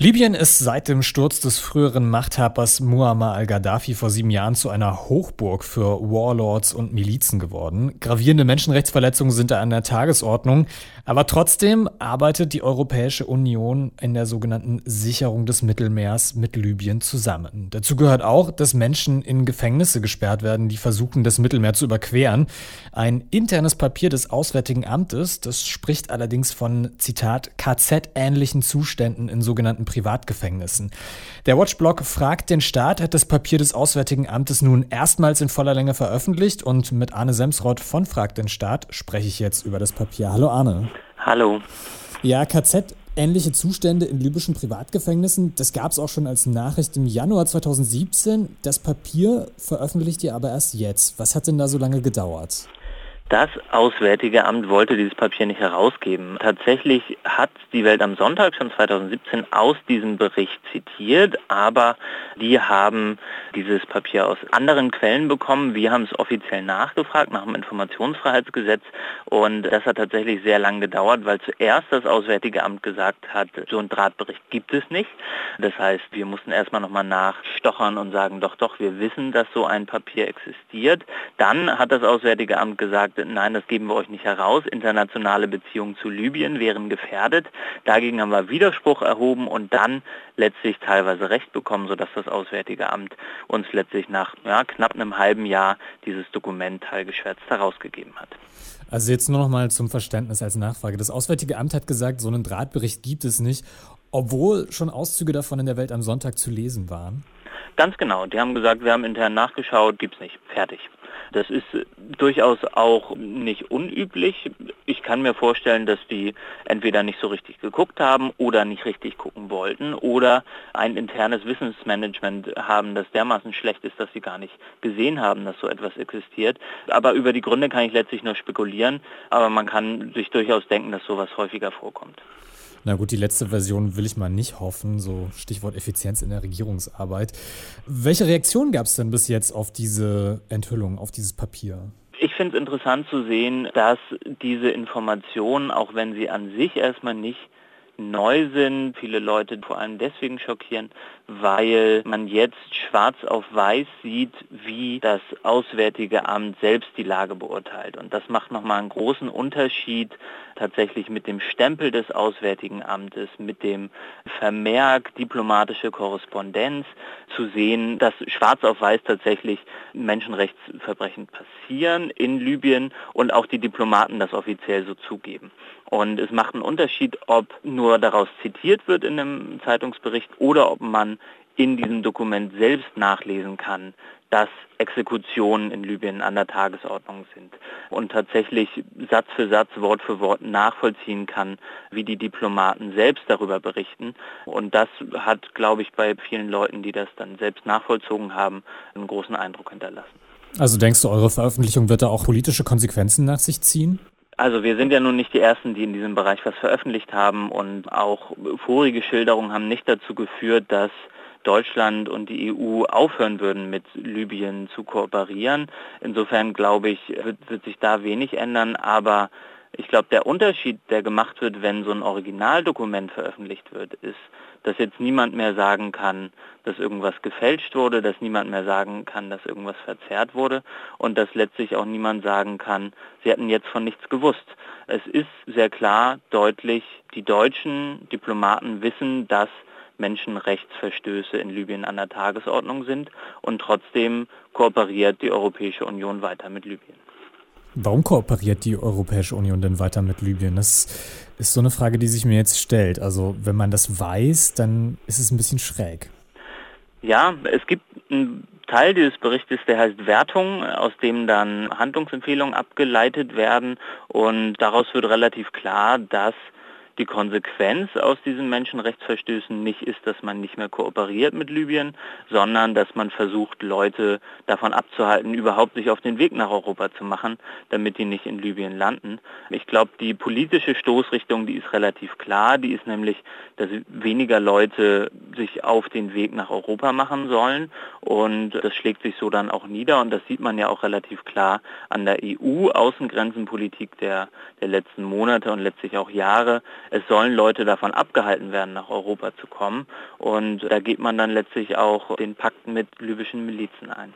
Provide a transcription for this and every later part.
Libyen ist seit dem Sturz des früheren Machthabers Muammar al-Gaddafi vor sieben Jahren zu einer Hochburg für Warlords und Milizen geworden. Gravierende Menschenrechtsverletzungen sind da an der Tagesordnung. Aber trotzdem arbeitet die Europäische Union in der sogenannten Sicherung des Mittelmeers mit Libyen zusammen. Dazu gehört auch, dass Menschen in Gefängnisse gesperrt werden, die versuchen, das Mittelmeer zu überqueren. Ein internes Papier des Auswärtigen Amtes, das spricht allerdings von, Zitat, KZ-ähnlichen Zuständen in sogenannten Privatgefängnissen. Der Watchblog fragt den Staat, hat das Papier des Auswärtigen Amtes nun erstmals in voller Länge veröffentlicht und mit Arne Semsrott von Fragt den Staat spreche ich jetzt über das Papier. Hallo Arne. Hallo. Ja, KZ ähnliche Zustände in libyschen Privatgefängnissen. Das gab es auch schon als Nachricht im Januar 2017. Das Papier veröffentlicht ihr aber erst jetzt. Was hat denn da so lange gedauert? Das Auswärtige Amt wollte dieses Papier nicht herausgeben. Tatsächlich hat die Welt am Sonntag schon 2017 aus diesem Bericht zitiert, aber die haben dieses Papier aus anderen Quellen bekommen. Wir haben es offiziell nachgefragt nach dem Informationsfreiheitsgesetz und das hat tatsächlich sehr lang gedauert, weil zuerst das Auswärtige Amt gesagt hat, so einen Drahtbericht gibt es nicht. Das heißt, wir mussten erstmal nochmal nachstochern und sagen, doch, doch, wir wissen, dass so ein Papier existiert. Dann hat das Auswärtige Amt gesagt, nein, das geben wir euch nicht heraus, internationale Beziehungen zu Libyen wären gefährdet. Dagegen haben wir Widerspruch erhoben und dann letztlich teilweise Recht bekommen, sodass das Auswärtige Amt uns letztlich nach ja, knapp einem halben Jahr dieses Dokument teilgeschwärzt herausgegeben hat. Also jetzt nur noch mal zum Verständnis als Nachfrage. Das Auswärtige Amt hat gesagt, so einen Drahtbericht gibt es nicht, obwohl schon Auszüge davon in der Welt am Sonntag zu lesen waren. Ganz genau. Die haben gesagt, wir haben intern nachgeschaut, gibt es nicht. Fertig. Das ist durchaus auch nicht unüblich. Ich kann mir vorstellen, dass die entweder nicht so richtig geguckt haben oder nicht richtig gucken wollten oder ein internes Wissensmanagement haben, das dermaßen schlecht ist, dass sie gar nicht gesehen haben, dass so etwas existiert. Aber über die Gründe kann ich letztlich nur spekulieren, aber man kann sich durchaus denken, dass sowas häufiger vorkommt. Na gut, die letzte Version will ich mal nicht hoffen, so Stichwort Effizienz in der Regierungsarbeit. Welche Reaktion gab es denn bis jetzt auf diese Enthüllung, auf dieses Papier? Ich finde es interessant zu sehen, dass diese Informationen, auch wenn sie an sich erstmal nicht neu sind, viele Leute vor allem deswegen schockieren, weil man jetzt schwarz auf weiß sieht, wie das Auswärtige Amt selbst die Lage beurteilt. Und das macht nochmal einen großen Unterschied tatsächlich mit dem Stempel des Auswärtigen Amtes, mit dem Vermerk diplomatische Korrespondenz zu sehen, dass schwarz auf weiß tatsächlich Menschenrechtsverbrechen passieren in Libyen und auch die Diplomaten das offiziell so zugeben. Und es macht einen Unterschied, ob nur daraus zitiert wird in einem Zeitungsbericht oder ob man in diesem Dokument selbst nachlesen kann, dass Exekutionen in Libyen an der Tagesordnung sind und tatsächlich Satz für Satz, Wort für Wort nachvollziehen kann, wie die Diplomaten selbst darüber berichten. Und das hat, glaube ich, bei vielen Leuten, die das dann selbst nachvollzogen haben, einen großen Eindruck hinterlassen. Also denkst du, eure Veröffentlichung wird da auch politische Konsequenzen nach sich ziehen? Also wir sind ja nun nicht die Ersten, die in diesem Bereich was veröffentlicht haben und auch vorige Schilderungen haben nicht dazu geführt, dass Deutschland und die EU aufhören würden, mit Libyen zu kooperieren. Insofern glaube ich, wird, wird sich da wenig ändern, aber ich glaube, der Unterschied, der gemacht wird, wenn so ein Originaldokument veröffentlicht wird, ist, dass jetzt niemand mehr sagen kann, dass irgendwas gefälscht wurde, dass niemand mehr sagen kann, dass irgendwas verzerrt wurde und dass letztlich auch niemand sagen kann, sie hätten jetzt von nichts gewusst. Es ist sehr klar, deutlich, die deutschen Diplomaten wissen, dass Menschenrechtsverstöße in Libyen an der Tagesordnung sind und trotzdem kooperiert die Europäische Union weiter mit Libyen. Warum kooperiert die Europäische Union denn weiter mit Libyen? Das ist so eine Frage, die sich mir jetzt stellt. Also wenn man das weiß, dann ist es ein bisschen schräg. Ja, es gibt einen Teil dieses Berichtes, der heißt Wertung, aus dem dann Handlungsempfehlungen abgeleitet werden und daraus wird relativ klar, dass die Konsequenz aus diesen Menschenrechtsverstößen nicht ist, dass man nicht mehr kooperiert mit Libyen, sondern dass man versucht, Leute davon abzuhalten, überhaupt sich auf den Weg nach Europa zu machen, damit die nicht in Libyen landen. Ich glaube, die politische Stoßrichtung, die ist relativ klar. Die ist nämlich, dass weniger Leute sich auf den Weg nach Europa machen sollen. Und das schlägt sich so dann auch nieder. Und das sieht man ja auch relativ klar an der EU-Außengrenzenpolitik der, der letzten Monate und letztlich auch Jahre. Es sollen Leute davon abgehalten werden, nach Europa zu kommen. Und da geht man dann letztlich auch den Pakt mit libyschen Milizen ein.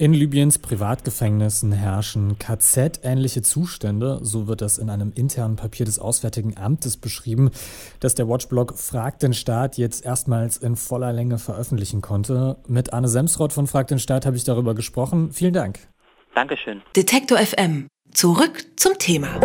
In Libyens Privatgefängnissen herrschen KZ-ähnliche Zustände, so wird das in einem internen Papier des Auswärtigen Amtes beschrieben, das der Watchblog Frag den Staat jetzt erstmals in voller Länge veröffentlichen konnte. Mit Arne Semsrott von Frag den Staat habe ich darüber gesprochen. Vielen Dank. Dankeschön. Detektor FM. Zurück zum Thema.